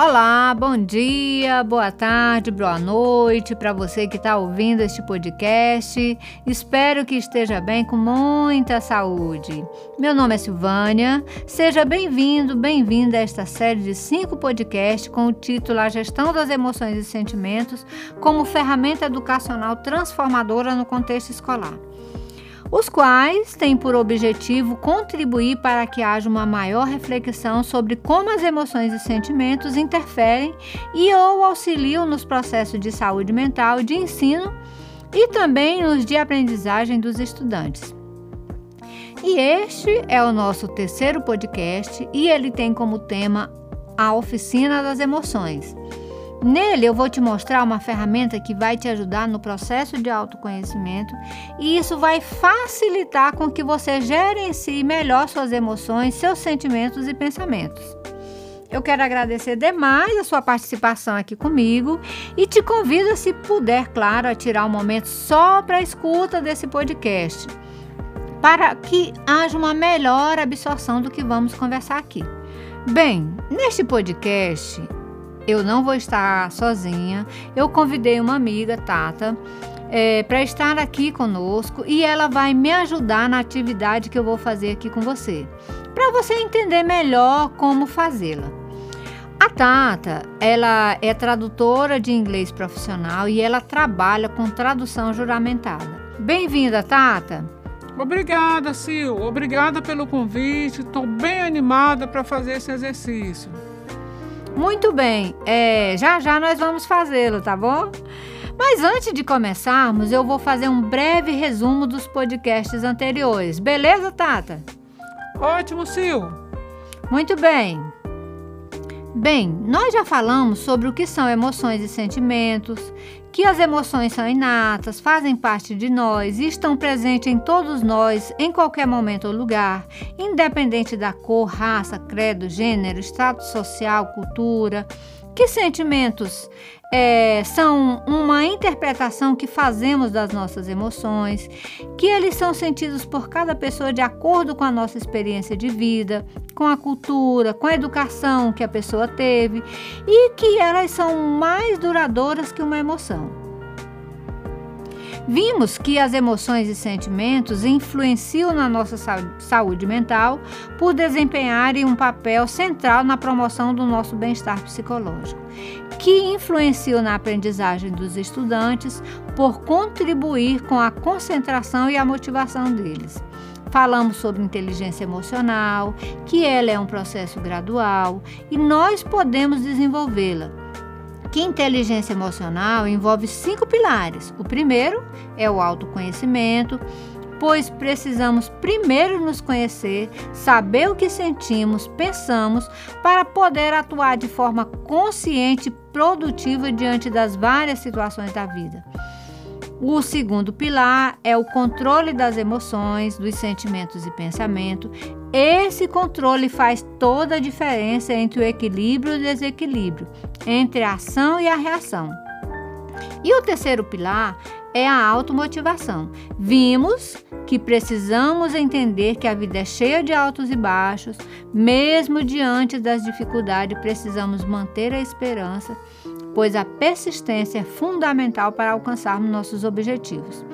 Olá, bom dia, boa tarde, boa noite para você que está ouvindo este podcast. Espero que esteja bem com muita saúde. Meu nome é Silvânia. Seja bem-vindo, bem-vinda a esta série de cinco podcasts com o título A Gestão das Emoções e Sentimentos como ferramenta educacional transformadora no contexto escolar os quais têm por objetivo contribuir para que haja uma maior reflexão sobre como as emoções e sentimentos interferem e ou auxiliam nos processos de saúde mental, de ensino e também nos de aprendizagem dos estudantes. E este é o nosso terceiro podcast e ele tem como tema a oficina das emoções. Nele eu vou te mostrar uma ferramenta que vai te ajudar no processo de autoconhecimento e isso vai facilitar com que você gerencie melhor suas emoções, seus sentimentos e pensamentos. Eu quero agradecer demais a sua participação aqui comigo e te convido, se puder, claro, a tirar um momento só para a escuta desse podcast, para que haja uma melhor absorção do que vamos conversar aqui. Bem, neste podcast eu não vou estar sozinha. Eu convidei uma amiga, Tata, é, para estar aqui conosco e ela vai me ajudar na atividade que eu vou fazer aqui com você, para você entender melhor como fazê-la. A Tata, ela é tradutora de inglês profissional e ela trabalha com tradução juramentada. Bem-vinda, Tata. Obrigada, Sil. Obrigada pelo convite. Estou bem animada para fazer esse exercício. Muito bem, é, já já nós vamos fazê-lo, tá bom? Mas antes de começarmos, eu vou fazer um breve resumo dos podcasts anteriores. Beleza, Tata? Ótimo, Sil. Muito bem. Bem, nós já falamos sobre o que são emoções e sentimentos, que as emoções são inatas, fazem parte de nós e estão presentes em todos nós, em qualquer momento ou lugar, independente da cor, raça, credo, gênero, status social, cultura. Que sentimentos é, são uma interpretação que fazemos das nossas emoções, que eles são sentidos por cada pessoa de acordo com a nossa experiência de vida, com a cultura, com a educação que a pessoa teve e que elas são mais duradouras que uma emoção. Vimos que as emoções e sentimentos influenciam na nossa saúde mental por desempenharem um papel central na promoção do nosso bem-estar psicológico, que influenciam na aprendizagem dos estudantes por contribuir com a concentração e a motivação deles. Falamos sobre inteligência emocional, que ela é um processo gradual e nós podemos desenvolvê-la que inteligência emocional envolve cinco pilares. O primeiro é o autoconhecimento, pois precisamos primeiro nos conhecer, saber o que sentimos, pensamos, para poder atuar de forma consciente e produtiva diante das várias situações da vida. O segundo pilar é o controle das emoções, dos sentimentos e pensamento. Esse controle faz toda a diferença entre o equilíbrio e o desequilíbrio, entre a ação e a reação. E o terceiro pilar é a automotivação. Vimos que precisamos entender que a vida é cheia de altos e baixos, mesmo diante das dificuldades, precisamos manter a esperança pois a persistência é fundamental para alcançarmos nossos objetivos.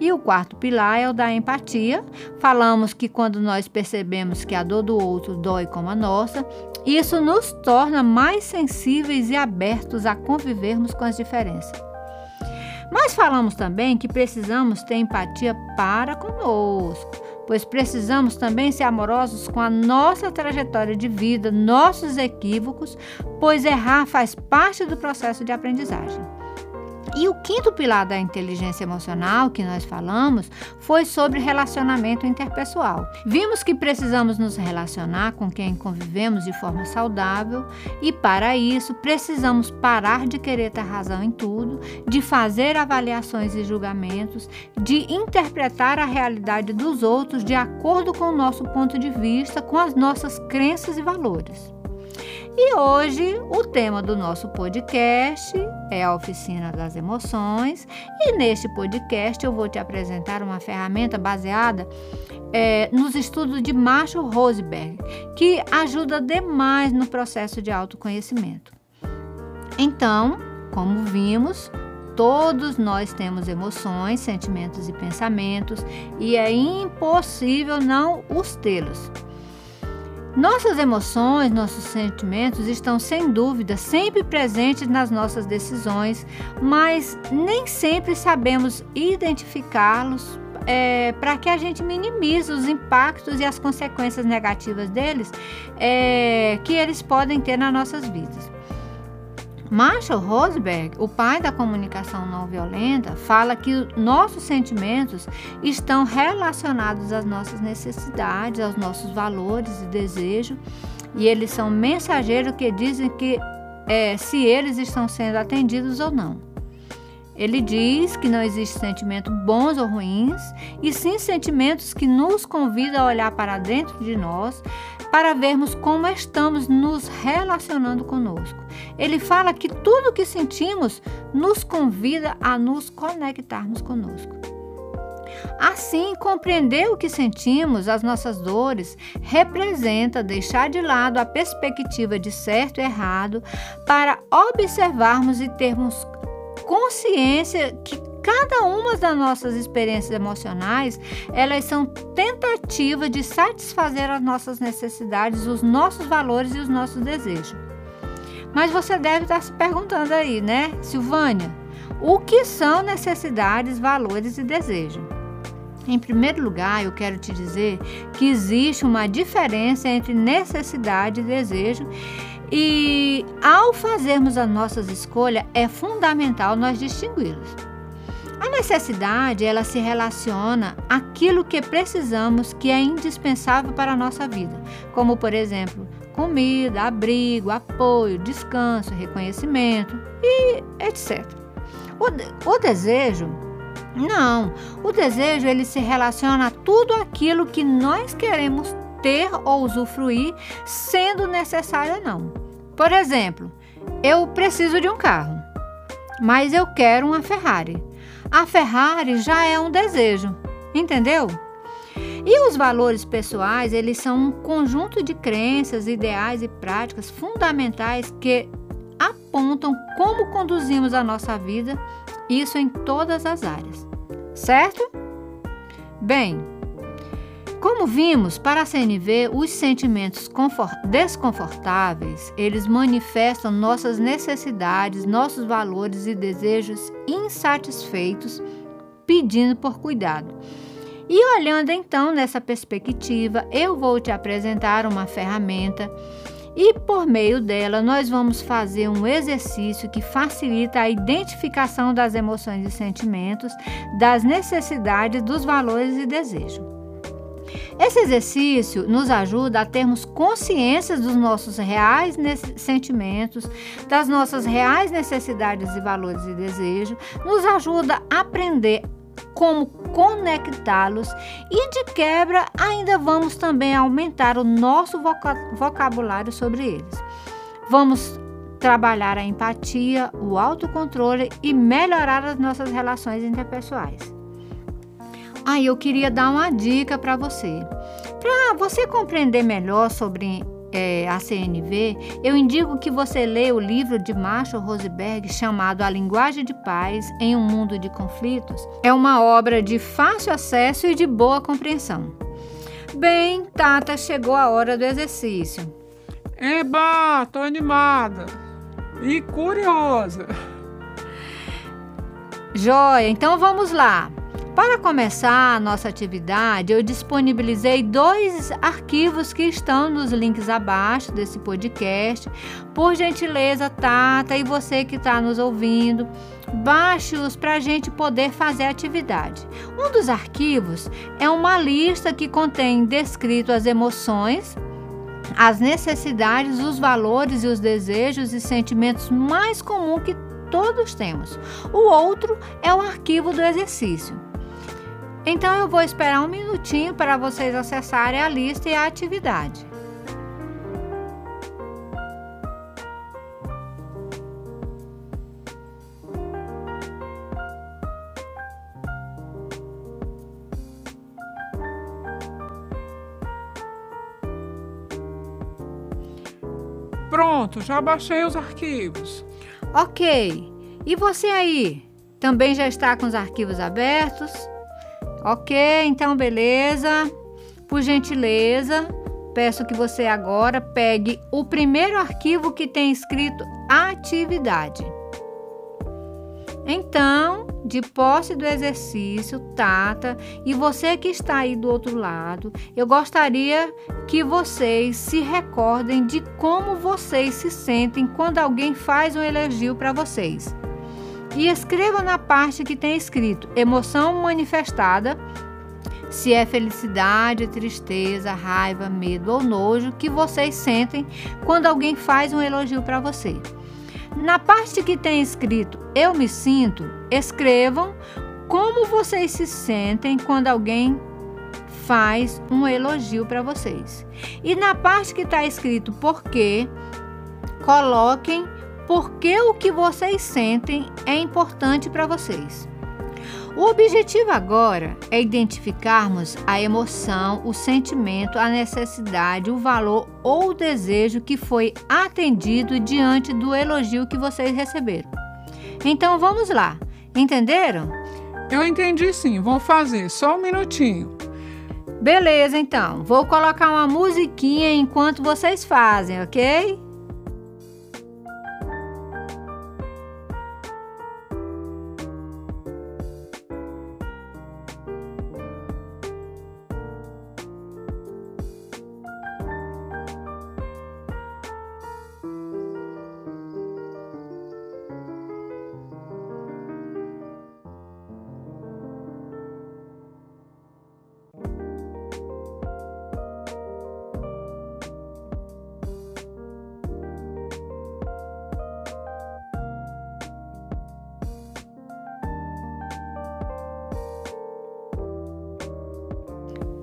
E o quarto pilar é o da empatia. Falamos que quando nós percebemos que a dor do outro dói como a nossa, isso nos torna mais sensíveis e abertos a convivermos com as diferenças. Mas falamos também que precisamos ter empatia para conosco pois precisamos também ser amorosos com a nossa trajetória de vida, nossos equívocos, pois errar faz parte do processo de aprendizagem. E o quinto pilar da inteligência emocional que nós falamos foi sobre relacionamento interpessoal. Vimos que precisamos nos relacionar com quem convivemos de forma saudável e, para isso, precisamos parar de querer ter razão em tudo, de fazer avaliações e julgamentos, de interpretar a realidade dos outros de acordo com o nosso ponto de vista, com as nossas crenças e valores. E hoje o tema do nosso podcast é a oficina das emoções. E neste podcast eu vou te apresentar uma ferramenta baseada é, nos estudos de Marshall Rosenberg, que ajuda demais no processo de autoconhecimento. Então, como vimos, todos nós temos emoções, sentimentos e pensamentos e é impossível não os tê-los. Nossas emoções, nossos sentimentos estão sem dúvida sempre presentes nas nossas decisões, mas nem sempre sabemos identificá-los é, para que a gente minimize os impactos e as consequências negativas deles é, que eles podem ter nas nossas vidas. Marshall Rosenberg, o pai da comunicação não violenta, fala que nossos sentimentos estão relacionados às nossas necessidades, aos nossos valores e desejos, e eles são mensageiros que dizem que é, se eles estão sendo atendidos ou não. Ele diz que não existe sentimento bons ou ruins, e sim sentimentos que nos convidam a olhar para dentro de nós para vermos como estamos nos relacionando conosco. Ele fala que tudo o que sentimos nos convida a nos conectarmos conosco. Assim, compreender o que sentimos, as nossas dores, representa deixar de lado a perspectiva de certo e errado para observarmos e termos consciência que cada uma das nossas experiências emocionais, elas são tentativas de satisfazer as nossas necessidades, os nossos valores e os nossos desejos. Mas você deve estar se perguntando aí, né, Silvânia? O que são necessidades, valores e desejos? Em primeiro lugar, eu quero te dizer que existe uma diferença entre necessidade e desejo e ao fazermos as nossas escolhas, é fundamental nós distingui-los. A necessidade, ela se relaciona àquilo que precisamos, que é indispensável para a nossa vida, como por exemplo, comida, abrigo, apoio, descanso, reconhecimento e etc. O, o desejo não, o desejo ele se relaciona a tudo aquilo que nós queremos ter ou usufruir, sendo necessário ou não. Por exemplo, eu preciso de um carro, mas eu quero uma Ferrari. A Ferrari já é um desejo, entendeu? E os valores pessoais, eles são um conjunto de crenças, ideais e práticas fundamentais que apontam como conduzimos a nossa vida, isso em todas as áreas. Certo? Bem, como vimos, para a CNV, os sentimentos desconfortáveis, eles manifestam nossas necessidades, nossos valores e desejos insatisfeitos, pedindo por cuidado. E olhando então nessa perspectiva, eu vou te apresentar uma ferramenta e por meio dela nós vamos fazer um exercício que facilita a identificação das emoções e sentimentos, das necessidades, dos valores e desejos. Esse exercício nos ajuda a termos consciência dos nossos reais sentimentos, das nossas reais necessidades e valores e desejos, nos ajuda a aprender como conectá-los e de quebra ainda vamos também aumentar o nosso vocabulário sobre eles. Vamos trabalhar a empatia, o autocontrole e melhorar as nossas relações interpessoais. Ah, eu queria dar uma dica para você. Para você compreender melhor sobre é, a CNV, eu indico que você leia o livro de Marshall Rosenberg chamado A Linguagem de Paz em um Mundo de Conflitos. É uma obra de fácil acesso e de boa compreensão. Bem, Tata, chegou a hora do exercício. Eba, tô animada e curiosa. Joia, então vamos lá. Para começar a nossa atividade, eu disponibilizei dois arquivos que estão nos links abaixo desse podcast. Por gentileza, Tata, e você que está nos ouvindo, baixe-os para a gente poder fazer a atividade. Um dos arquivos é uma lista que contém descrito as emoções, as necessidades, os valores e os desejos e sentimentos mais comuns que todos temos. O outro é o arquivo do exercício. Então eu vou esperar um minutinho para vocês acessarem a lista e a atividade. Pronto, já baixei os arquivos. Ok. E você aí? Também já está com os arquivos abertos? Ok, então beleza. Por gentileza, peço que você agora pegue o primeiro arquivo que tem escrito atividade. Então, de posse do exercício, Tata, e você que está aí do outro lado, eu gostaria que vocês se recordem de como vocês se sentem quando alguém faz um elogio para vocês. E escreva na parte que tem escrito emoção manifestada, se é felicidade, tristeza, raiva, medo ou nojo que vocês sentem quando alguém faz um elogio para você. Na parte que tem escrito Eu me sinto, escrevam como vocês se sentem quando alguém faz um elogio para vocês. E na parte que está escrito Porquê, coloquem porque o que vocês sentem é importante para vocês. O objetivo agora é identificarmos a emoção, o sentimento, a necessidade, o valor ou o desejo que foi atendido diante do elogio que vocês receberam. Então vamos lá, entenderam? Eu entendi sim, vou fazer, só um minutinho. Beleza, então, vou colocar uma musiquinha enquanto vocês fazem, ok?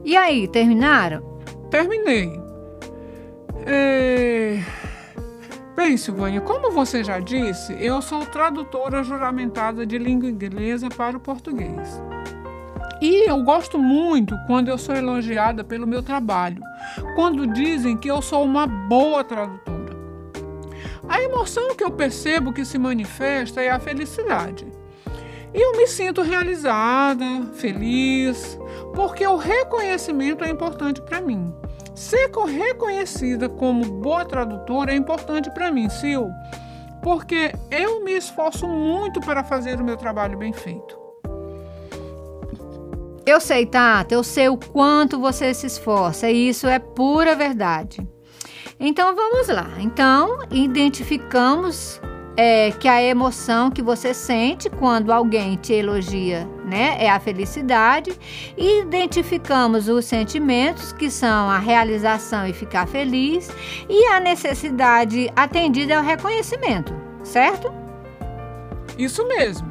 E aí, terminaram? Terminei. É... Bem, Silvânia, como você já disse, eu sou tradutora juramentada de língua inglesa para o português. E eu gosto muito quando eu sou elogiada pelo meu trabalho, quando dizem que eu sou uma boa tradutora. A emoção que eu percebo que se manifesta é a felicidade. E eu me sinto realizada, feliz, porque o reconhecimento é importante para mim. Ser reconhecida como boa tradutora é importante para mim, Sil, porque eu me esforço muito para fazer o meu trabalho bem feito. Eu sei, Tata, eu sei o quanto você se esforça, e isso é pura verdade. Então vamos lá. Então, identificamos é, que a emoção que você sente quando alguém te elogia, né, é a felicidade. E identificamos os sentimentos que são a realização e ficar feliz e a necessidade atendida é o reconhecimento, certo? Isso mesmo.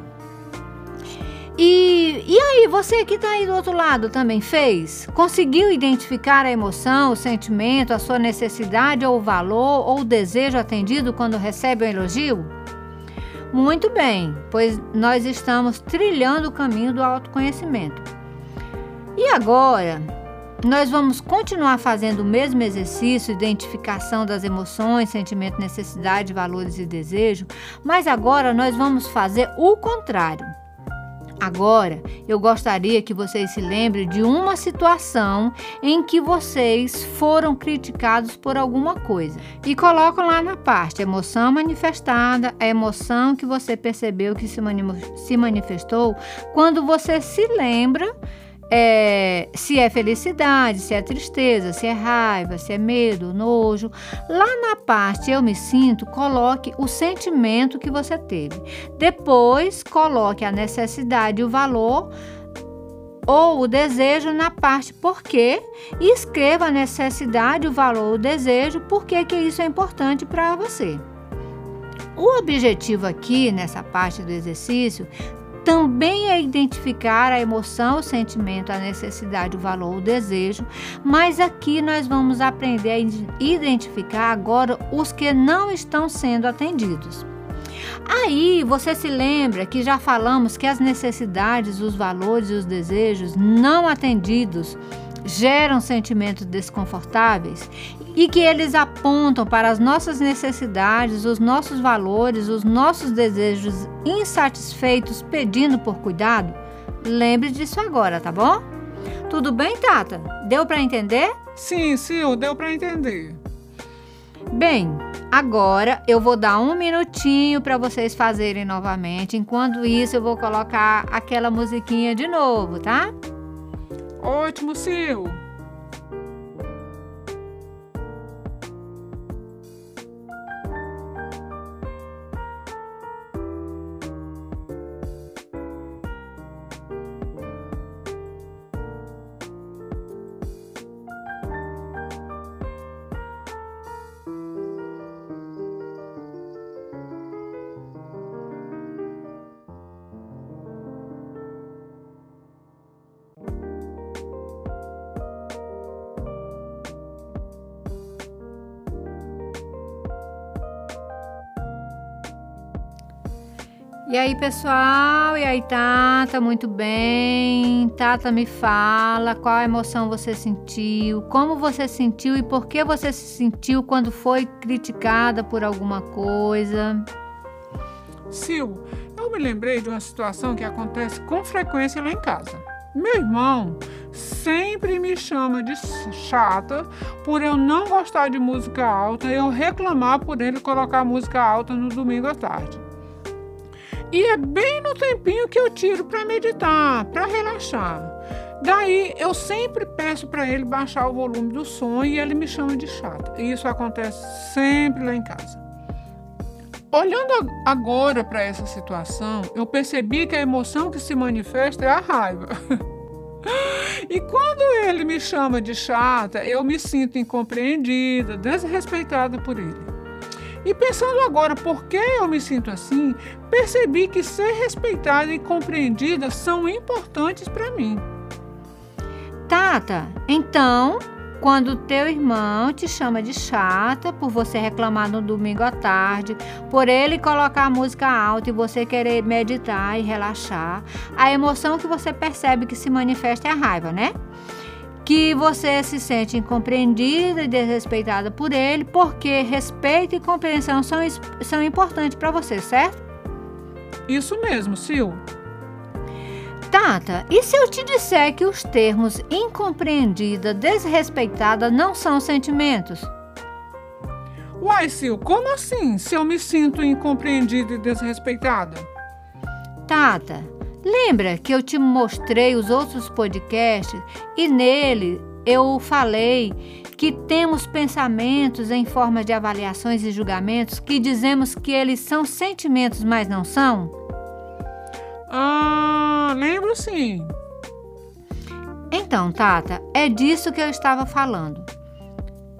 E, e aí, você que está aí do outro lado também fez? Conseguiu identificar a emoção, o sentimento, a sua necessidade ou o valor ou o desejo atendido quando recebe um elogio? Muito bem, pois nós estamos trilhando o caminho do autoconhecimento. E agora, nós vamos continuar fazendo o mesmo exercício, identificação das emoções, sentimento, necessidade, valores e desejo, mas agora nós vamos fazer o contrário. Agora, eu gostaria que vocês se lembrem de uma situação em que vocês foram criticados por alguma coisa. E colocam lá na parte emoção manifestada, a emoção que você percebeu que se, manifestou quando você se lembra é, se é felicidade, se é tristeza, se é raiva, se é medo, nojo. Lá na parte eu me sinto, coloque o sentimento que você teve. Depois, coloque a necessidade o valor ou o desejo na parte porquê e escreva a necessidade, o valor, o desejo, por que isso é importante para você. O objetivo aqui nessa parte do exercício também é identificar a emoção, o sentimento, a necessidade, o valor, o desejo, mas aqui nós vamos aprender a identificar agora os que não estão sendo atendidos. Aí você se lembra que já falamos que as necessidades, os valores e os desejos não atendidos geram sentimentos desconfortáveis e que eles apontam para as nossas necessidades, os nossos valores, os nossos desejos insatisfeitos pedindo por cuidado, lembre disso agora, tá bom? Tudo bem, Tata? Deu para entender? Sim, Sil, deu para entender. Bem, agora eu vou dar um minutinho para vocês fazerem novamente. Enquanto isso, eu vou colocar aquela musiquinha de novo, tá? Ótimo, Sil. E aí, pessoal? E aí, Tata? Muito bem. Tata, me fala qual emoção você sentiu, como você sentiu e por que você se sentiu quando foi criticada por alguma coisa. Sil, eu me lembrei de uma situação que acontece com frequência lá em casa. Meu irmão sempre me chama de chata por eu não gostar de música alta e eu reclamar por ele colocar música alta no domingo à tarde. E é bem no tempinho que eu tiro para meditar, para relaxar. Daí eu sempre peço para ele baixar o volume do som e ele me chama de chata. E isso acontece sempre lá em casa. Olhando agora para essa situação, eu percebi que a emoção que se manifesta é a raiva. E quando ele me chama de chata, eu me sinto incompreendida, desrespeitada por ele. E pensando agora por que eu me sinto assim, percebi que ser respeitada e compreendida são importantes para mim. Tata, então, quando teu irmão te chama de chata por você reclamar no domingo à tarde, por ele colocar a música alta e você querer meditar e relaxar, a emoção que você percebe que se manifesta é a raiva, né? Que você se sente incompreendida e desrespeitada por ele, porque respeito e compreensão são, são importantes para você, certo? Isso mesmo, Sil. Tata, e se eu te disser que os termos incompreendida, desrespeitada não são sentimentos? Uai, Sil, como assim? Se eu me sinto incompreendida e desrespeitada? Tata, Lembra que eu te mostrei os outros podcasts e nele eu falei que temos pensamentos em forma de avaliações e julgamentos que dizemos que eles são sentimentos, mas não são? Ah, lembro sim. Então, Tata, é disso que eu estava falando.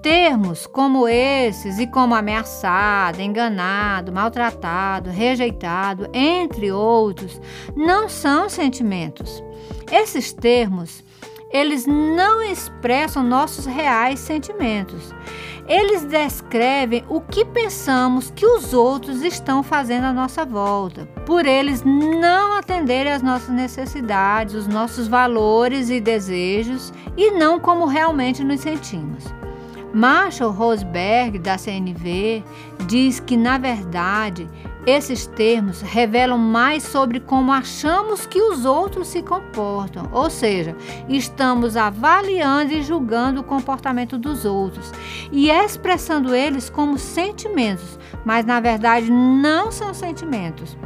Termos como esses e como ameaçado, enganado, maltratado, rejeitado, entre outros, não são sentimentos. Esses termos, eles não expressam nossos reais sentimentos. Eles descrevem o que pensamos que os outros estão fazendo à nossa volta, por eles não atenderem às nossas necessidades, os nossos valores e desejos e não como realmente nos sentimos. Marshall Rosberg, da CNV, diz que, na verdade, esses termos revelam mais sobre como achamos que os outros se comportam, ou seja, estamos avaliando e julgando o comportamento dos outros e expressando eles como sentimentos, mas na verdade não são sentimentos.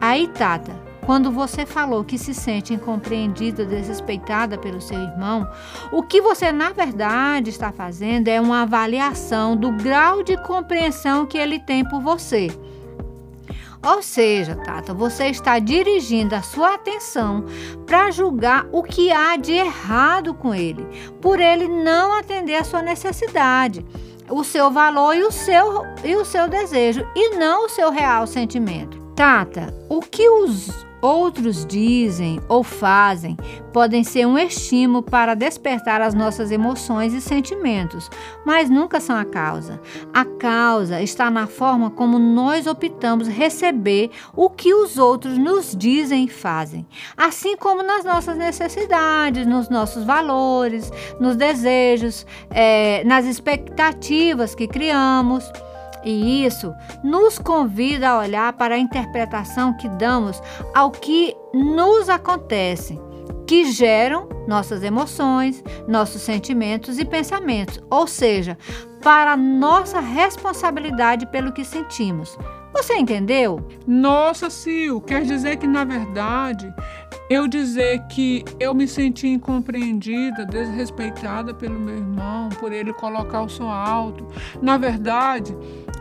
Aí, Tata, quando você falou que se sente incompreendida, desrespeitada pelo seu irmão, o que você na verdade está fazendo é uma avaliação do grau de compreensão que ele tem por você. Ou seja, Tata, você está dirigindo a sua atenção para julgar o que há de errado com ele, por ele não atender a sua necessidade, o seu valor e o seu, e o seu desejo, e não o seu real sentimento. Tata, o que os outros dizem ou fazem podem ser um estímulo para despertar as nossas emoções e sentimentos, mas nunca são a causa. A causa está na forma como nós optamos receber o que os outros nos dizem e fazem, assim como nas nossas necessidades, nos nossos valores, nos desejos, é, nas expectativas que criamos. E isso nos convida a olhar para a interpretação que damos ao que nos acontece, que geram nossas emoções, nossos sentimentos e pensamentos, ou seja, para nossa responsabilidade pelo que sentimos. Você entendeu? Nossa, Sil, quer dizer que na verdade eu dizer que eu me senti incompreendida, desrespeitada pelo meu irmão, por ele colocar o som alto. Na verdade,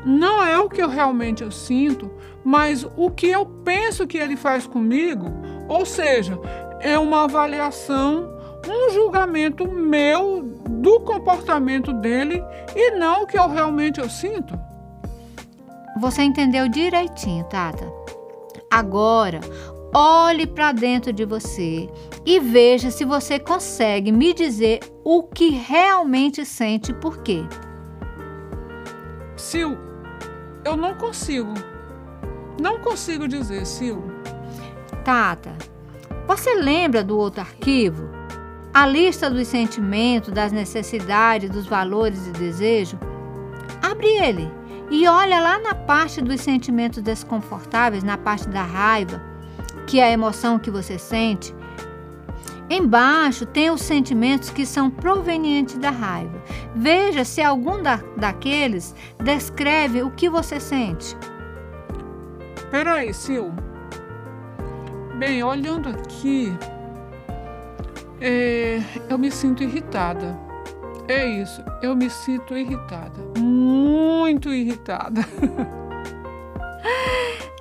não é o que eu realmente eu sinto, mas o que eu penso que ele faz comigo, ou seja, é uma avaliação, um julgamento meu do comportamento dele e não o que eu realmente eu sinto. Você entendeu direitinho, Tata. Agora, olhe para dentro de você e veja se você consegue me dizer o que realmente sente por quê. Sil, eu não consigo. Não consigo dizer, Sil. Tata, você lembra do outro arquivo? A lista dos sentimentos, das necessidades, dos valores e desejos? Abre ele e olha lá na parte dos sentimentos desconfortáveis, na parte da raiva, que é a emoção que você sente. Embaixo tem os sentimentos que são provenientes da raiva. Veja se algum da, daqueles descreve o que você sente. Peraí, Sil. Bem, olhando aqui, é, eu me sinto irritada. É isso, eu me sinto irritada. Muito irritada.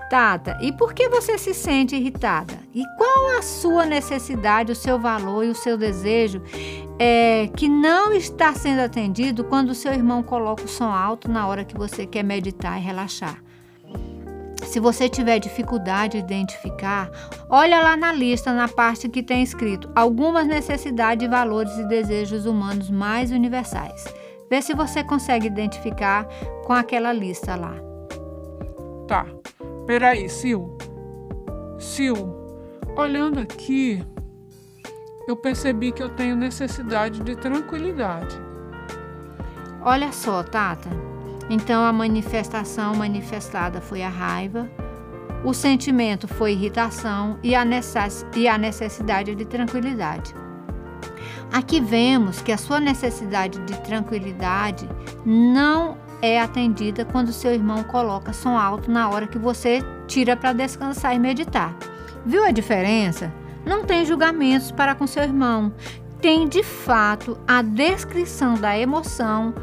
Tata, e por que você se sente irritada? E qual a sua necessidade, o seu valor e o seu desejo é, que não está sendo atendido quando o seu irmão coloca o som alto na hora que você quer meditar e relaxar? Se você tiver dificuldade de identificar, olha lá na lista, na parte que tem escrito algumas necessidades, valores e desejos humanos mais universais. Vê se você consegue identificar com aquela lista lá. Tá. Peraí, Sil. Sil, olhando aqui, eu percebi que eu tenho necessidade de tranquilidade. Olha só, Tata. Então a manifestação manifestada foi a raiva, o sentimento foi irritação e a, necess a necessidade de tranquilidade. Aqui vemos que a sua necessidade de tranquilidade não é atendida quando seu irmão coloca som alto na hora que você tira para descansar e meditar. Viu a diferença? Não tem julgamentos para com seu irmão. Tem de fato a descrição da emoção,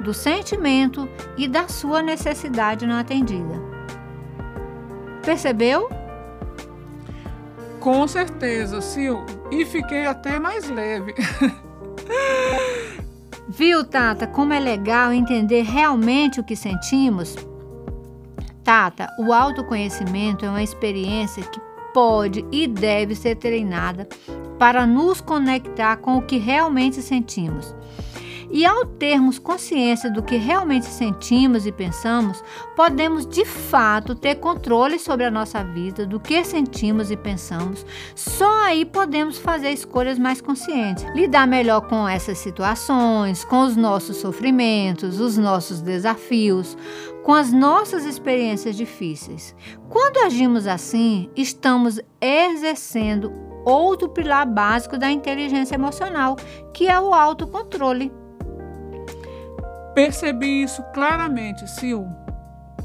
do sentimento e da sua necessidade não atendida. Percebeu? Com certeza, Sil. E fiquei até mais leve. Viu, Tata, como é legal entender realmente o que sentimos? Tata, o autoconhecimento é uma experiência que pode e deve ser treinada para nos conectar com o que realmente sentimos. E ao termos consciência do que realmente sentimos e pensamos, podemos de fato ter controle sobre a nossa vida, do que sentimos e pensamos. Só aí podemos fazer escolhas mais conscientes, lidar melhor com essas situações, com os nossos sofrimentos, os nossos desafios, com as nossas experiências difíceis. Quando agimos assim, estamos exercendo outro pilar básico da inteligência emocional, que é o autocontrole. Percebi isso claramente, Sil.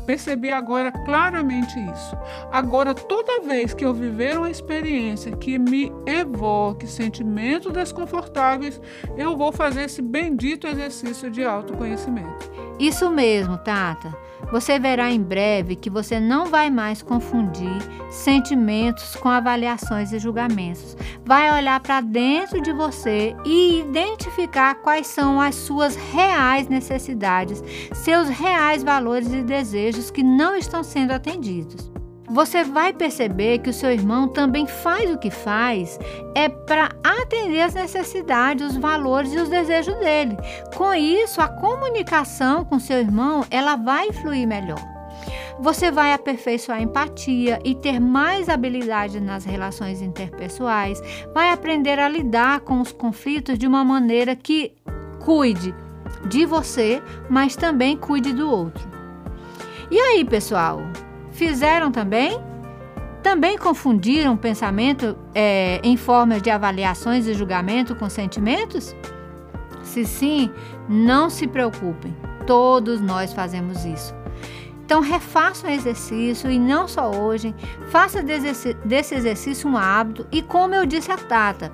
Percebi agora claramente isso. Agora, toda vez que eu viver uma experiência que me evoque sentimentos desconfortáveis, eu vou fazer esse bendito exercício de autoconhecimento. Isso mesmo, Tata. Você verá em breve que você não vai mais confundir sentimentos com avaliações e julgamentos. Vai olhar para dentro de você e identificar quais são as suas reais necessidades, seus reais valores e desejos que não estão sendo atendidos. você vai perceber que o seu irmão também faz o que faz é para atender as necessidades, os valores e os desejos dele. Com isso, a comunicação com seu irmão, ela vai fluir melhor. Você vai aperfeiçoar a empatia e ter mais habilidade nas relações interpessoais, vai aprender a lidar com os conflitos de uma maneira que cuide de você, mas também cuide do outro. E aí, pessoal? Fizeram também? Também confundiram pensamento é, em formas de avaliações e julgamento com sentimentos? Se sim, não se preocupem, todos nós fazemos isso. Então, refaça o exercício e não só hoje, faça desse exercício um hábito e, como eu disse a Tata,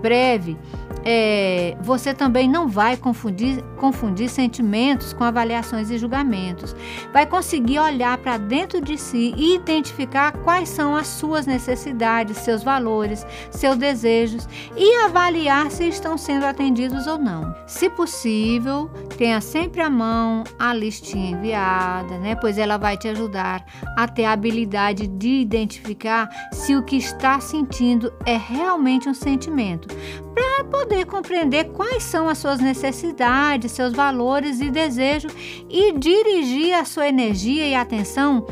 breve é, você também não vai confundir, confundir sentimentos com avaliações e julgamentos. Vai conseguir olhar para dentro de si e identificar quais são as suas necessidades, seus valores, seus desejos e avaliar se estão sendo atendidos ou não. Se possível, tenha sempre à mão a listinha enviada, né? Pois ela vai te ajudar a ter a habilidade de identificar se o que está sentindo é realmente um sentimento, para poder compreender quais são as suas necessidades, seus valores e desejos e dirigir a sua energia e atenção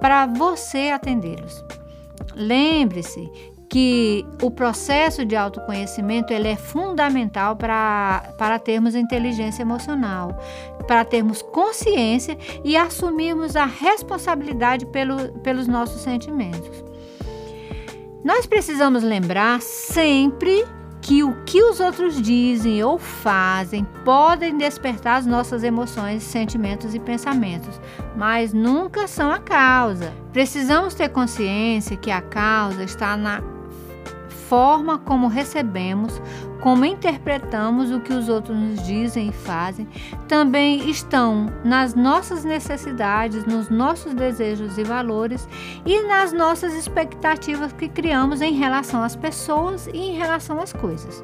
para você atendê-los. Lembre-se que o processo de autoconhecimento ele é fundamental para, para termos inteligência emocional, para termos consciência e assumirmos a responsabilidade pelo, pelos nossos sentimentos. Nós precisamos lembrar sempre que o que os outros dizem ou fazem podem despertar as nossas emoções, sentimentos e pensamentos, mas nunca são a causa. Precisamos ter consciência que a causa está na forma como recebemos, como interpretamos o que os outros nos dizem e fazem, também estão nas nossas necessidades, nos nossos desejos e valores e nas nossas expectativas que criamos em relação às pessoas e em relação às coisas.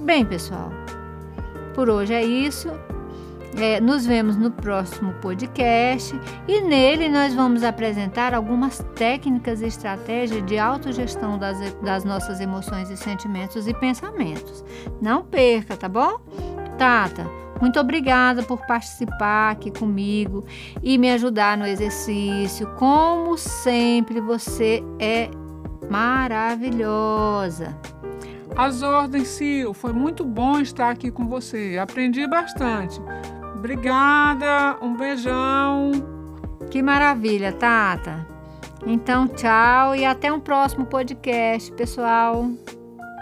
Bem, pessoal, por hoje é isso. É, nos vemos no próximo podcast e nele nós vamos apresentar algumas técnicas e estratégias de autogestão das, das nossas emoções e sentimentos e pensamentos. Não perca, tá bom? Tata, muito obrigada por participar aqui comigo e me ajudar no exercício. Como sempre, você é maravilhosa. As ordens, Sil. Foi muito bom estar aqui com você. Aprendi bastante. Obrigada, um beijão. Que maravilha, Tata. Então, tchau e até um próximo podcast, pessoal.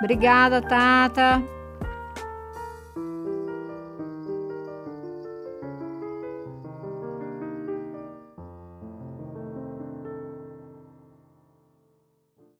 Obrigada, Tata.